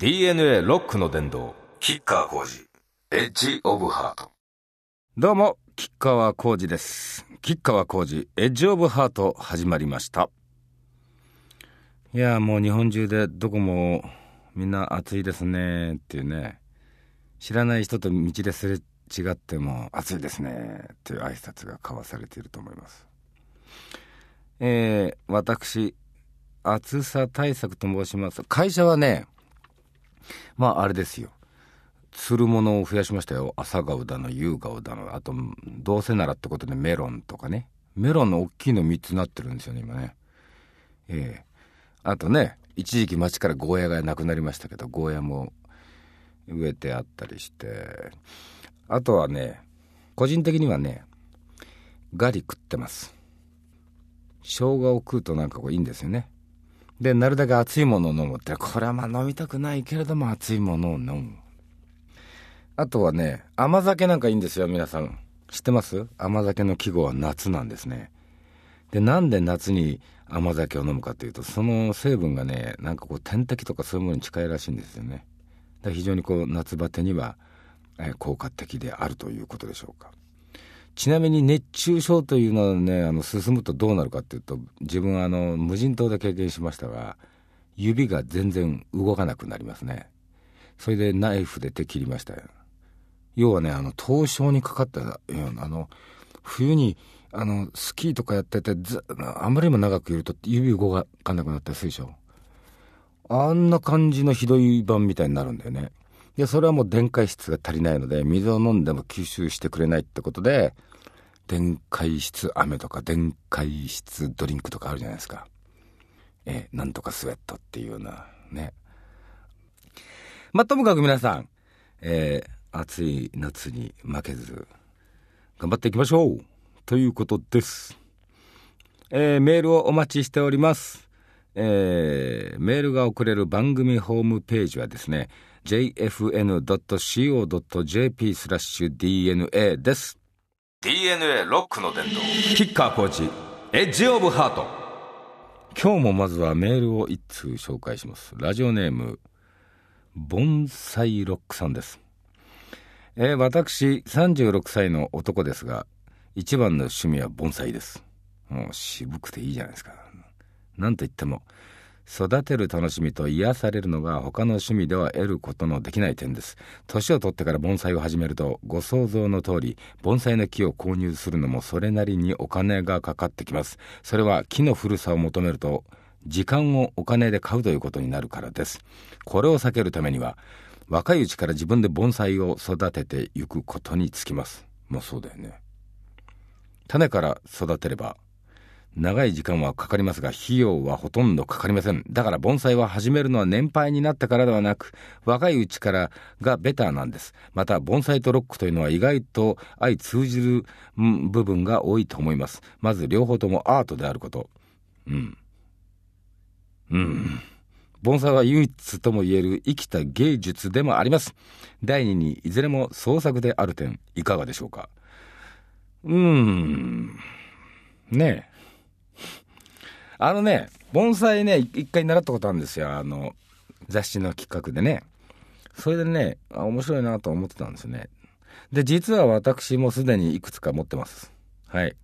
DNA ロックの殿堂、キッカー工事、エッジオブハート。どうも、吉川浩司です。吉川浩司、エッジオブハート始まりました。いや、もう日本中でどこもみんな暑いですねっていうね、知らない人と道ですれ違っても暑いですねっていう挨拶が交わされていると思います。えー、私、暑さ対策と申します。会社はね、まああれですよ。釣るものを増やしましたよ。朝顔だの夕顔だの。あとどうせならってことでメロンとかね。メロンの大きいの3つなってるんですよね今ね。ええ。あとね一時期町からゴーヤがなくなりましたけどゴーヤも植えてあったりして。あとはね個人的にはねガリ食ってます。生姜を食うとなんかこういいんですよね。でなるだけ熱いものを飲むってこれはまあ飲みたくないけれども熱いものを飲むあとはね、甘酒なんかいいんですよ、皆さん。知ってます？甘酒の季語は夏なんですね。で、なんで夏に甘酒を飲むかというと、その成分がね、なんかこう点滴とかそういうものに近いらしいんですよね。だ非常にこう夏バテには、え効果的であるということでしょうか。ちなみに熱中症というのはね、あの、進むとどうなるかっていうと、自分はあの、無人島で経験しましたが、指が全然動かなくなりますね。それでナイフで手切りましたよ。要はね、あの、凍傷にかかったような、あの、冬に、あの、スキーとかやってて、ずあまりにも長くいると指動かなくなったりするでしょ。あんな感じのひどい版みたいになるんだよね。で、それはもう電解質が足りないので、水を飲んでも吸収してくれないってことで、電解質飴とか電解質ドリンクとかあるじゃないですか。え、なんとかスウェットっていうような、ね。まあ、ともかく皆さん、えー暑い夏に負けず、頑張っていきましょうということです。えーメールをお待ちしております。えーメールが送れる番組ホームページはですね、jfn.co.jp スラッシュ DNA です。DNA ロックの殿堂、キッカー工事、エッジオブハート。今日もまずはメールを一通紹介します。ラジオネーム、盆栽ロックさんです。えー私、36歳の男ですが、一番の趣味は盆栽です。もう渋くていいじゃないですか。なんといっても、育てる楽しみと癒されるのが他の趣味では得ることのできない点です。年を取ってから盆栽を始めると、ご想像の通り、盆栽の木を購入するのもそれなりにお金がかかってきます。それは木の古さを求めると、時間をお金で買うということになるからです。これを避けるためには、若いうちから自分で盆栽を育てていくことにつきます。もうそうだよね。種から育てれば、長い時間はかかりますが、費用はほとんどかかりません。だから盆栽は始めるのは年配になってからではなく、若いうちからがベターなんです。また、盆栽とロックというのは意外と相通じる部分が多いと思います。まず、両方ともアートであること。うん。うん。盆栽は唯一とも言える生きた芸術でもあります。第二に、いずれも創作である点、いかがでしょうかうーん。ねえ。あのね、盆栽ね、一回習ったことあるんですよ。あの、雑誌の企画でね。それでね、あ面白いなと思ってたんですよね。で、実は私もすでにいくつか持ってます。はい。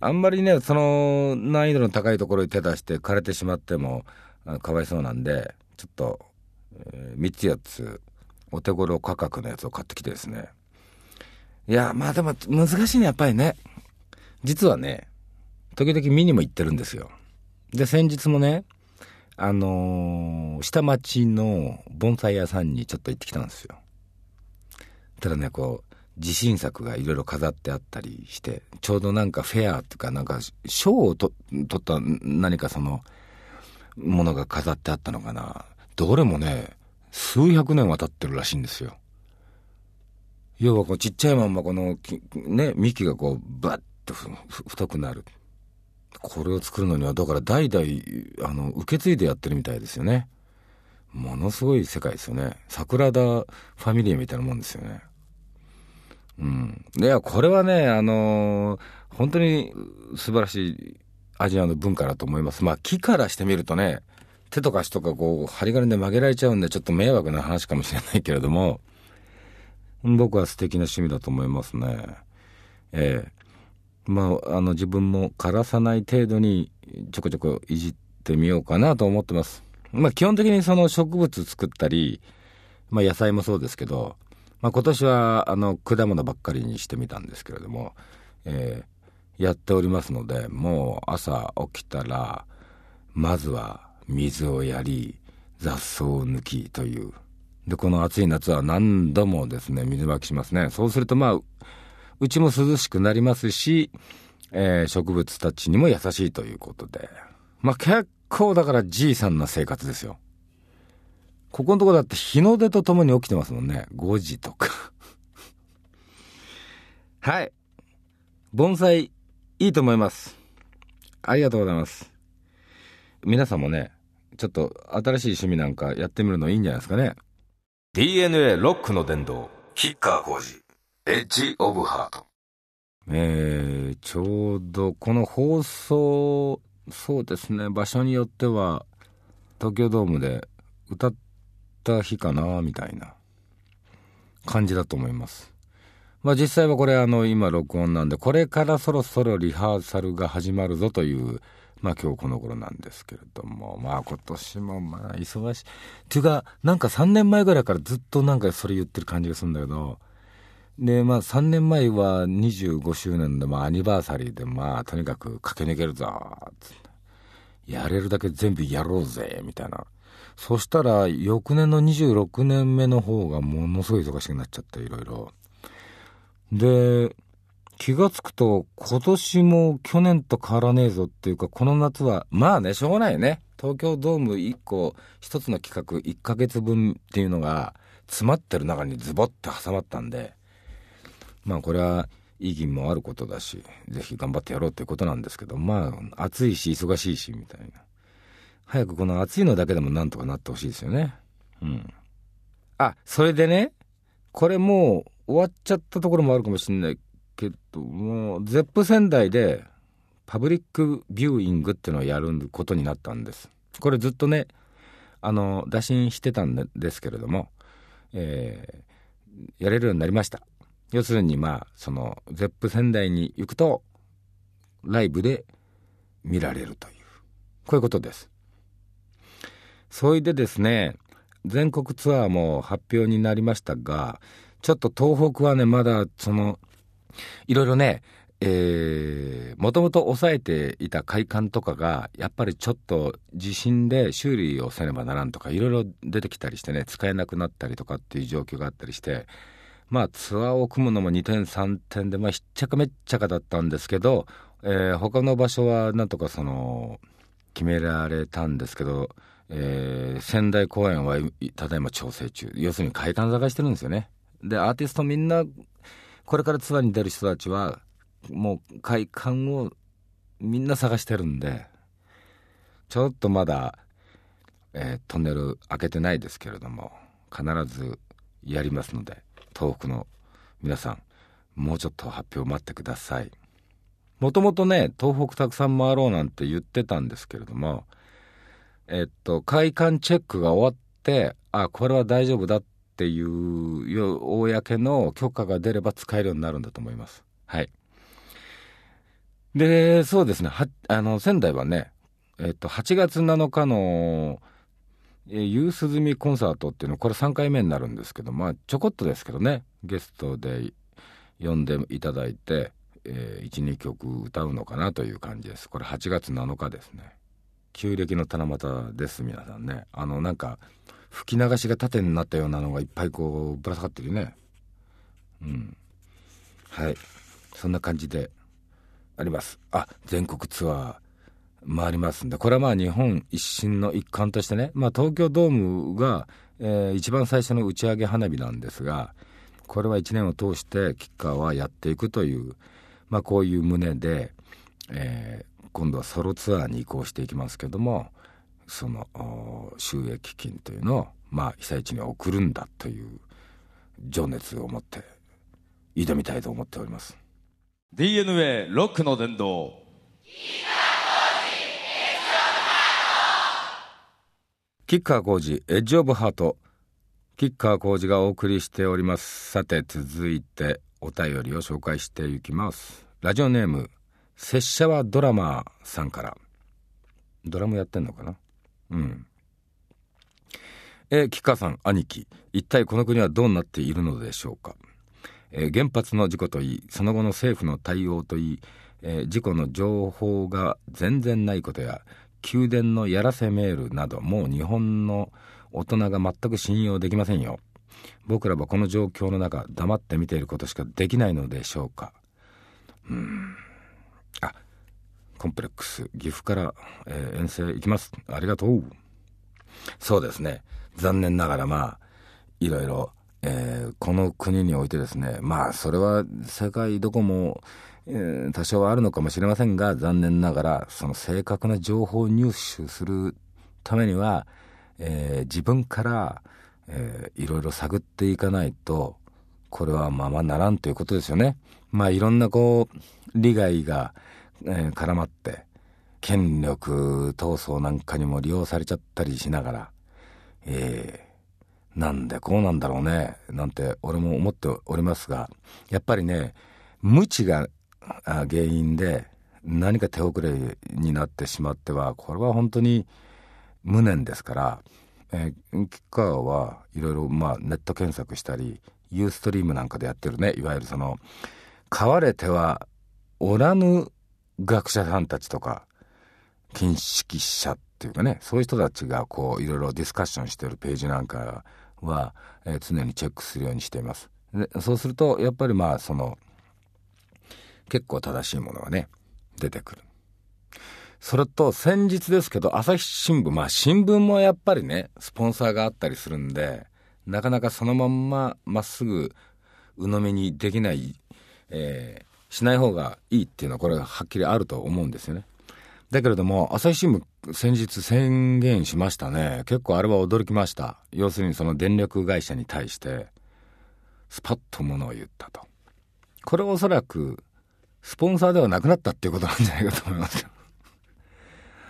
あんまりね、その難易度の高いところに手出して枯れてしまってもかわいそうなんで、ちょっと、え3つ4つお手頃価格のやつを買ってきてですね。いや、まあでも難しいね、やっぱりね。実はね、時々見にも行ってるんですよ。で、先日もね、あのー下町の盆栽屋さんにちょっと行ってきたんですよ。ただね、こう、自信作がいろいろ飾ってあったりして、ちょうどなんかフェアっていうか、なんか賞をと取った何かその、ものが飾ってあったのかな。どれもね、数百年は経ってるらしいんですよ。要はこうちっちゃいまんまこのね、幹がこうバッと太くなる。これを作るのにはだから代々あの受け継いでやってるみたいですよね。ものすごい世界ですよね。桜田ファミリーみたいなもんですよね。うん。いや、これはね、あのー本当に素晴らしいアジアの文化だと思います。まあ木からしてみるとね、手とか足とかこう、針金で曲げられちゃうんで、ちょっと迷惑な話かもしれないけれども、僕は素敵な趣味だと思いますね。ええまあ、あの、自分も枯らさない程度にちょこちょこいじってみようかなと思ってます。まあ、基本的にその植物作ったり、まあ、野菜もそうですけど、まあ、今年はあの果物ばっかりにしてみたんですけれども、えー、やっておりますのでもう朝起きたらまずは水をやり雑草を抜きというでこの暑い夏は何度もですね水まきしますねそうするとまあうちも涼しくなりますし、えー、植物たちにも優しいということでまあ結構だからじいさんな生活ですよここのとこだって日の出とともに起きてますもんね。5時とか はい。盆栽、いいと思います。ありがとうございます。皆さんもね、ちょっと新しい趣味なんかやってみるのいいんじゃないですかね。DNA ロックの殿堂、キッカー工事、エッジオブハート。えー、ちょうどこの放送、そうですね、場所によっては、東京ドームで歌った日かな、みたいな感じだと思います。まあ実際はこれあの今録音なんで、これからそろそろリハーサルが始まるぞという、まあ今日この頃なんですけれども、まあ今年もまあ忙しい。っていうか、なんか3年前ぐらいからずっとなんかそれ言ってる感じがするんだけど、で、まあ3年前は25周年で、まあアニバーサリーで、まあとにかく駆け抜けるぞ、つって。やれるだけ全部やろうぜ、みたいな。そしたら、翌年の26年目の方がものすごい忙しくなっちゃって、いろいろ。で、気がつくと、今年も去年と変わらねえぞっていうか、この夏は、まあね、しょうがないよね。東京ドーム1個、1つの企画1ヶ月分っていうのが、詰まってる中にズボッて挟まったんで、まあこれは意義もあることだし、ぜひ頑張ってやろうっていうことなんですけど、まあ暑いし忙しいしみたいな。早くこの暑いのだけでもなんとかなってほしいですよね。うん。あ、それでね、これもう終わっちゃったところもあるかもしれないけど、もう、ゼップ仙台でパブリックビューイングっていうのをやることになったんです。これずっとね、あの、打診してたんですけれども、えー、やれるようになりました。要するに、まあ、その、ゼップ仙台に行くと、ライブで見られるという、こういうことです。それでですね、全国ツアーも発表になりましたが、ちょっと東北はね、まだその、いろいろね、もともと抑えていた会館とかが、やっぱりちょっと地震で修理をせねばならんとか、いろいろ出てきたりしてね、使えなくなったりとかっていう状況があったりして、まあツアーを組むのも2点3点で、まあひっちゃかめっちゃかだったんですけど、えー、他の場所はなんとかその、決められたんですけど、えー、仙台公演はただいま調整中。要するに会館探してるんですよね。で、アーティストみんな、これからツアーに出る人たちは、もう会館をみんな探してるんで、ちょっとまだ、えー、トンネル開けてないですけれども、必ずやりますので、東北の皆さん、もうちょっと発表待ってください。もともとね、東北たくさん回ろうなんて言ってたんですけれども、えっと、会館チェックが終わって、あ、これは大丈夫だっていう、公の許可が出れば使えるようになるんだと思います。はい。で、そうですね、は、あの、仙台はね、えっと、8月7日の、えース済みコンサートっていうの、これ3回目になるんですけど、まあ、ちょこっとですけどね、ゲストで呼んでいただいて、えー、1、2曲歌うのかなという感じです。これ8月7日ですね。旧暦の七夕です皆さんね。あのなんか吹き流しが縦になったようなのがいっぱいこうぶら下がってるね。うん。はい。そんな感じであります。あ全国ツアー。回りますんでこれはまあ日本一新の一環としてねまあ東京ドームが、えー、一番最初の打ち上げ花火なんですがこれは1年を通してキッカーはやっていくというまあこういう旨で、えー、今度はソロツアーに移行していきますけどもその収益金というのを、まあ、被災地に送るんだという情熱を持って挑みたいと思っております。DNA ロックの殿堂。キッカー工事エッジオブハート。キッカー工事がお送りしております。さて続いてお便りを紹介していきます。ラジオネーム拙者はドラマーさんから。ドラムやってんのかな？うん。えー、キッカーさん兄貴。一体この国はどうなっているのでしょうか、えー、原発の事故といいその後の政府の対応といい、えー、事故の情報が全然ないことや宮殿のやらせメールなどもう日本の大人が全く信用できませんよ。僕らはこの状況の中黙って見ていることしかできないのでしょうか。うん。あコンプレックス岐阜から、えー、遠征行きます。ありがとう。そうですね。残念ながらまあいろいろ、えー、この国においてですねまあそれは世界どこも多少はあるのかもしれませんが残念ながらその正確な情報を入手するためには、えー、自分から、えー、いろいろ探っていかないとこれはままならんということですよね。まあいろんなこう利害が、えー、絡まって権力闘争なんかにも利用されちゃったりしながら、えー、なんでこうなんだろうねなんて俺も思っておりますがやっぱりね無知が原因で何か手遅れになってしまってはこれは本当に無念ですから、えー、キッカーはいろいろまあネット検索したりユーストリームなんかでやってるねいわゆるその飼われてはおらぬ学者さんたちとか見識者っていうかねそういう人たちがこういろいろディスカッションしてるページなんかは、えー、常にチェックするようにしています。でそうするとやっぱりまあその結構正しいものがね、出てくる。それと先日ですけど、朝日新聞、まあ新聞もやっぱりね、スポンサーがあったりするんで、なかなかそのまんままっすぐ鵜呑みにできない、えー、しない方がいいっていうのはこれははっきりあると思うんですよね。だけれども、朝日新聞先日宣言しましたね。結構あれは驚きました。要するにその電力会社に対して、スパッとものを言ったと。これおそらくスポンサーではなくなったっていうことなんじゃないかと思いますよ。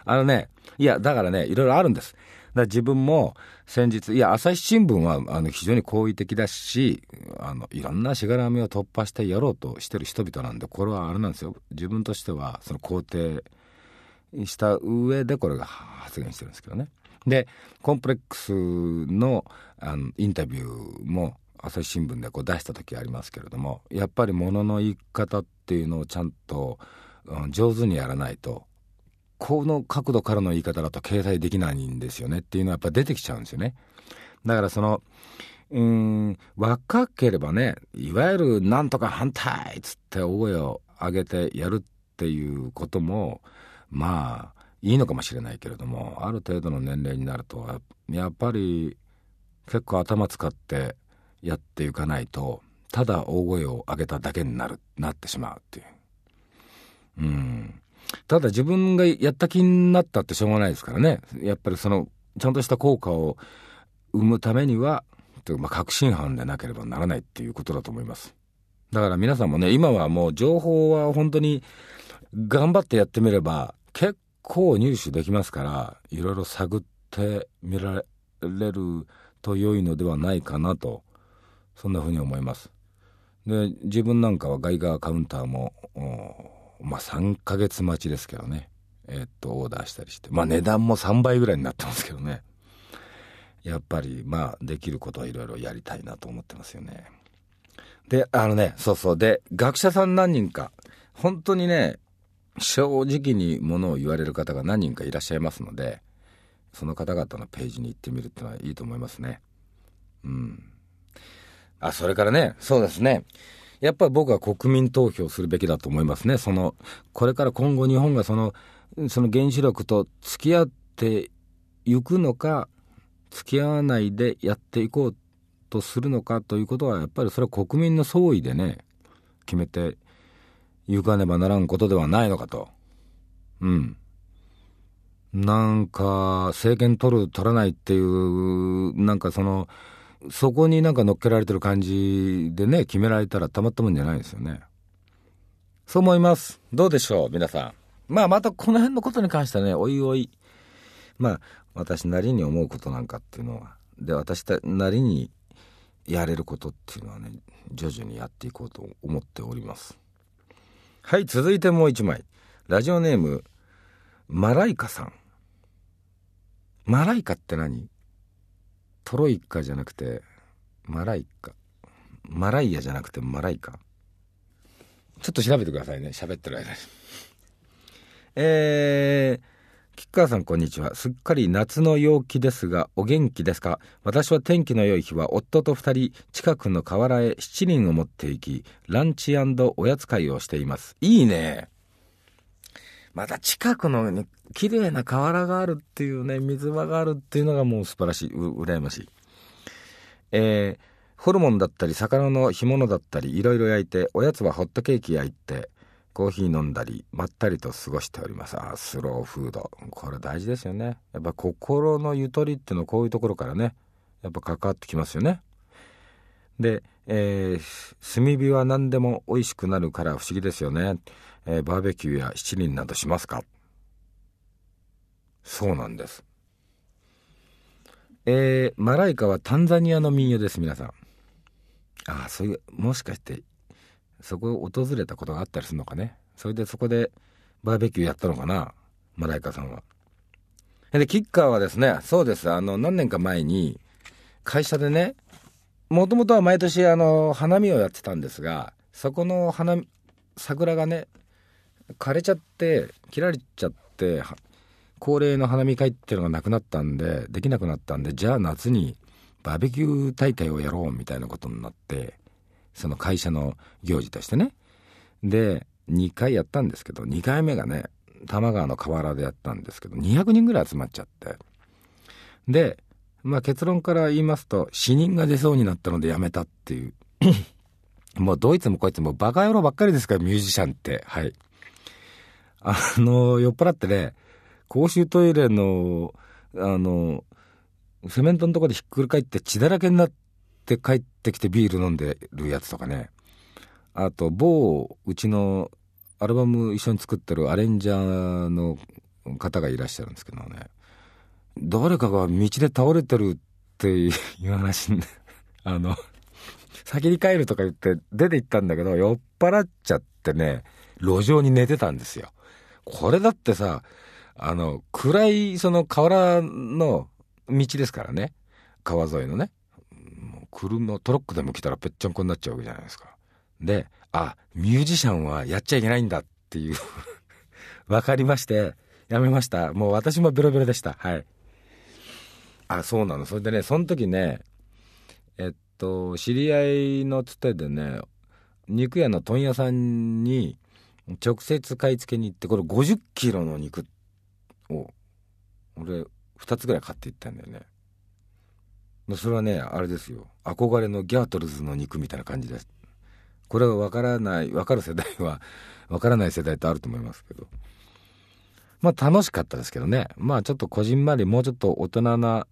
あのね、いや、だからね、いろいろあるんです。だ自分も先日、いや、朝日新聞はあの非常に好意的だし、あのいろんなしがらみを突破してやろうとしてる人々なんで、これはあれなんですよ。自分としては、その肯定した上でこれが発言してるんですけどね。で、コンプレックスのあのインタビューも、朝日新聞でこう出した時ありますけれどもやっぱりものの言い方っていうのをちゃんと、うん、上手にやらないとこの角度からの言い方だと掲載できないんですよねっていうのはやっぱ出てきちゃうんですよね。だからそのうん若ければねいわゆる「なんとか反対!」っつって大声を上げてやるっていうこともまあいいのかもしれないけれどもある程度の年齢になるとやっぱり結構頭使ってやっていかないとただ大声を上げただけになるなってしまうっていう。うん。ただ自分がやった気になったってしょうがないですからね。やっぱりそのちゃんとした効果を生むためにはという、まあ、確信犯でなければならないっていうことだと思います。だから皆さんもね今はもう情報は本当に頑張ってやってみれば結構入手できますからいろいろ探ってみられると良いのではないかなとそんなふうに思います。で自分なんかはガイガーカウンターもまあ3ヶ月待ちですけどね。えー、っとオーダーしたりして。まあ値段も3倍ぐらいになってますけどね。やっぱりまあできることはいろいろやりたいなと思ってますよね。であのねそうそう。で学者さん何人か。本当にね正直にものを言われる方が何人かいらっしゃいますのでその方々のページに行ってみるっていうのはいいと思いますね。うん。あ、それからね、そうですね。やっぱり僕は国民投票するべきだと思いますね。その、これから今後日本がその、その原子力と付き合っていくのか、付き合わないでやっていこうとするのかということは、やっぱりそれは国民の総意でね、決めていかねばならんことではないのかと。うん。なんか、政権取る、取らないっていう、なんかその、そこになんか乗っけられてる感じでね、決められたらたまったもんじゃないですよね。そう思います。どうでしょう、皆さん。まあ、またこの辺のことに関してはね、おいおい、まあ私なりに思うことなんかっていうのはで私なりにやれることっていうのはね徐々にやっていこうと思っておりますはい続いてもう一枚ラジオネームマライカさんマライカって何？トロイカじゃなくてマライカ。マライヤじゃなくてマライカ。ちょっと調べてくださいね。喋ってる間に。えー吉川さんこんにちは。すっかり夏の陽気ですがお元気ですか？私は天気の良い日は夫と二人近くの河原へ七輪を持って行きランチおやつ会をしています。いいね。また近くのね綺麗な河原があるっていうね水場があるっていうのがもう素晴らしいう羨ましい。えー、ホルモンだったり魚の干物だったりいろいろ焼いておやつはホットケーキ焼いてコーヒー飲んだりまったりと過ごしております。あスローフード。これ大事ですよね。やっぱ心のゆとりっていうのはこういうところからねやっぱ関わってきますよね。で、えー、炭火は何でも美味しくなるから不思議ですよね、えー、バーベキューや七輪などしますか？そうなんです。えー、マライカはタンザニアの民謡です皆さん。ああそういうもしかしてそこを訪れたことがあったりするのかね？それでそこでバーベキューやったのかな？マライカさんは。でキッカーはですねそうです。あの何年か前に会社でねもともとは毎年あの花見をやってたんですがそこの花桜がね枯れちゃって切られちゃって恒例の花見会っていうのがなくなったんでできなくなったんでじゃあ夏にバーベキュー大会をやろうみたいなことになってその会社の行事としてね。で2回やったんですけど2回目がね多摩川の河原でやったんですけど200人ぐらい集まっちゃって。でまあ結論から言いますと死人が出そうになったのでやめたっていう。もうドイツもこいつもバカ野郎ばっかりですからミュージシャンって。はい。あの酔っ払ってね公衆トイレのあのセメントのとこでひっくり返って血だらけになって帰ってきてビール飲んでるやつとかね。あと某うちのアルバム一緒に作ってるアレンジャーの方がいらっしゃるんですけどね誰かが道で倒れてるっていう話ね あの先に帰るとか言って出て行ったんだけど酔っ払っちゃってね路上に寝てたんですよ。これだってさあの暗いその河原の道ですからね。川沿いのね。車トラックでも来たらぺっちゃんこになっちゃうわけじゃないですか。であミュージシャンはやっちゃいけないんだっていう。分かりましてやめました。もう私もベロベロでした。はい。あそうなの。それでねその時ねえっと知り合いのつてでね肉屋の問屋さんに直接買い付けに行ってこれ50キロの肉を俺2つぐらい買っていったんだよね。それはねあれですよ。憧れのギャートルズの肉みたいな感じです。これは分からない分かる世代は分からない世代ってあると思いますけど。まあ楽しかったですけどね。まあちょっとこじんまりもうちょっと大人な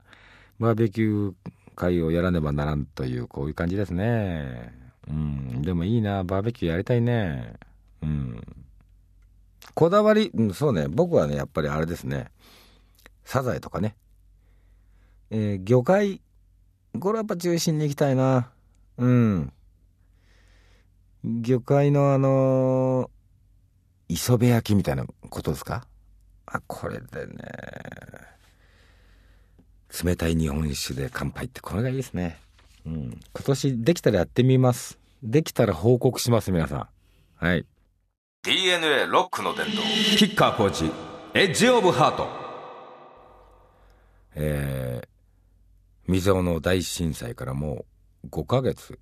バーベキュー会をやらねばならんというこういう感じですね。うん。でもいいな。バーベキューやりたいね。うん。こだわり、うん、そうね。僕はねやっぱりあれですね。サザエとかね、えー、魚介これやっぱ中心に行きたいな。うん。魚介のあのー、磯辺焼きみたいなことですか？あこれでね。冷たい日本酒で乾杯ってこれがいいですね。うん。今年できたらやってみます。できたら報告します皆さん。はい。DNA ロックの伝道キッカーコーチエッジオブハート。えー、未曾有の大震災からもう5ヶ月。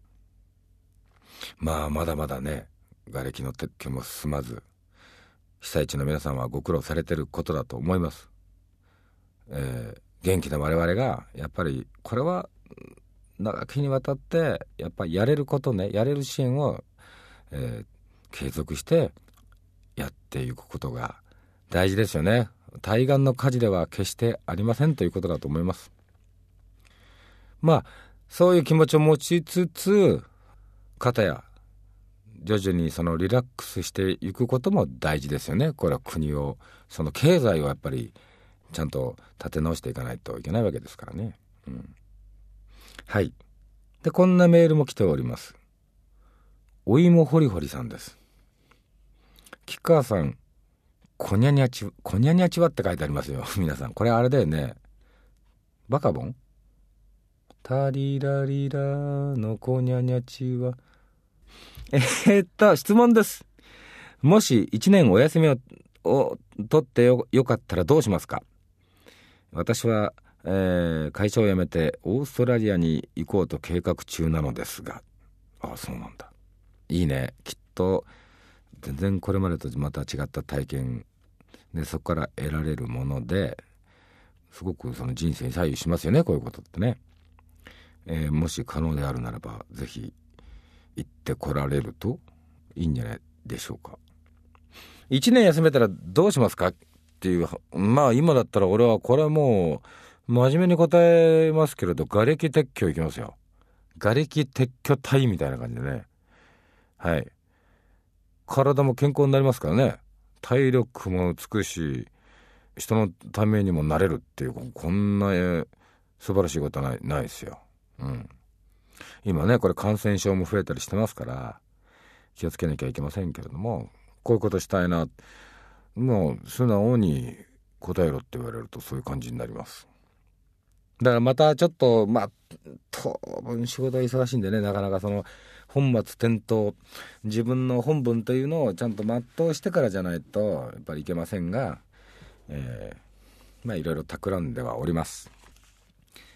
まあまだまだね瓦礫の撤去も進まず被災地の皆さんはご苦労されてることだと思います、えー、元気な我々がやっぱりこれは長きにわたってやっぱりやれることねやれる支援を、えー、継続してやっていくことが大事ですよね。対岸の火事では決してありませんということだと思います。まあそういう気持ちを持ちつつ方や徐々にそのリラックスしていくことも大事ですよね。これは国をその経済をやっぱりちゃんと立て直していかないといけないわけですからね。うん、はい。でこんなメールも来ております。お芋ホリホリさんです。吉川さんこにゃにゃちこにゃにゃちはって書いてありますよ。皆さん。これあれだよね。バカボン？タリラリラのこにゃにゃちは。えー、っと質問です。もし1年お休みをを取ってよよかったらどうしますか？私はえー、会社を辞めてオーストラリアに行こうと計画中なのですが。ああそうなんだ。いいね。きっと全然これまでとまた違った体験でそこから得られるものですごくその人生に左右しますよねこういうことってね、えー、もし可能であるならば是非行ってこられるといいんじゃないでしょうか。1年休めたらどうしますか？っていうまあ今だったら俺はこれはもう真面目に答えますけれど、瓦礫撤去いきますよ。瓦礫撤去隊みたいな感じでね。はい。体も健康になりますからね。体力も美し、人のためにもなれるっていう、こんな、えー、素晴らしいことはない、ないですよ。うん。今ね、これ感染症も増えたりしてますから、気をつけなきゃいけませんけれども、こういうことしたいな。もう素直に答えろって言われるとそういう感じになります。だからまたちょっとまあ当分仕事忙しいんでねなかなかその本末転倒自分の本文というのをちゃんと全うしてからじゃないとやっぱりいけませんが、えー、まあいろいろ企んではおります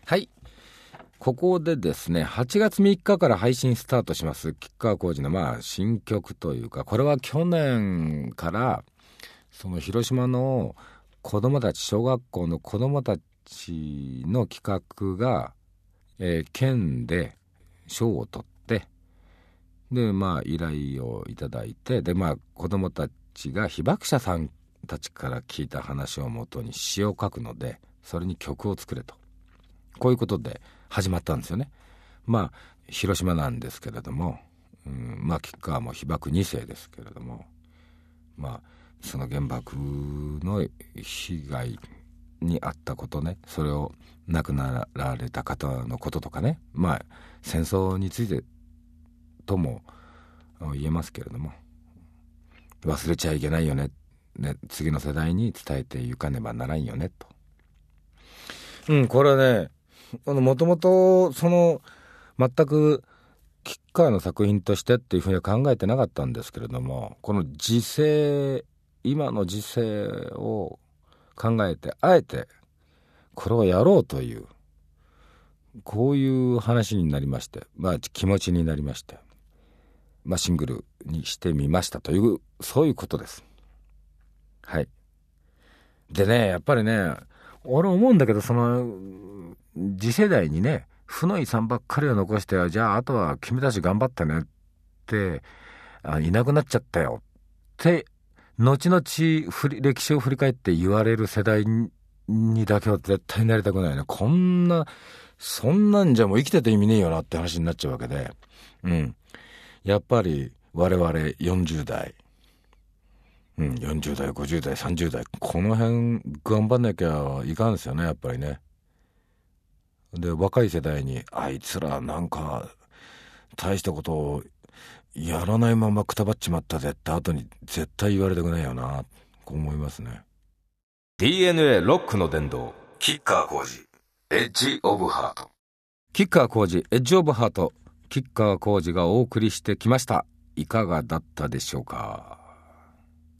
はいここでですね8月3日から配信スタートします吉川晃司のまあ新曲というかこれは去年からその広島の子供たち小学校の子供たちの企画が、えー、県で賞を取ってでまあ依頼をいただいてでまあ子どもたちが被爆者さんたちから聞いた話をもとに詩を書くのでそれに曲を作れとこういうことで始まったんですよね。まあ広島なんですけれども、うん、まあ吉川も被爆2世ですけれどもまあその原爆の被害にあったことね。それを亡くなられた方のこととかね。まあ戦争についてとも言えますけれども。忘れちゃいけないよね。ね次の世代に伝えていかねばならんよねと。うんこれはねもともとその全く吉川の作品としてっていうふうには考えてなかったんですけれどもこの時勢今の時勢を考えてあえてこれをやろうというこういう話になりましてまあ気持ちになりまして、まあ、シングルにしてみましたというそういうことです。はい。でねやっぱりね俺思うんだけどその次世代にね負の遺産ばっかりを残してじゃああとは君たち頑張ってねってあいなくなっちゃったよって後々歴史を振り返って言われる世代にだけは絶対なりたくないね。こんな、そんなんじゃもう生きてて意味ねえよなって話になっちゃうわけで。うん。やっぱり我々40代、うん、40代、50代、30代、この辺頑張んなきゃいかんですよね、やっぱりね。で、若い世代に、あいつらなんか、大したことをやらないままくたばっちまったぜって後に絶対言われたくないよな。こう思いますね。DNA ロックの殿堂キッカー工事。エッジオブハート。キッカー工事エッジオブハート。キッカー工事がお送りしてきました。いかがだったでしょうか。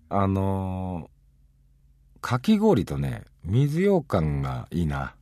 あのー、かき氷とね水羊羹がいいな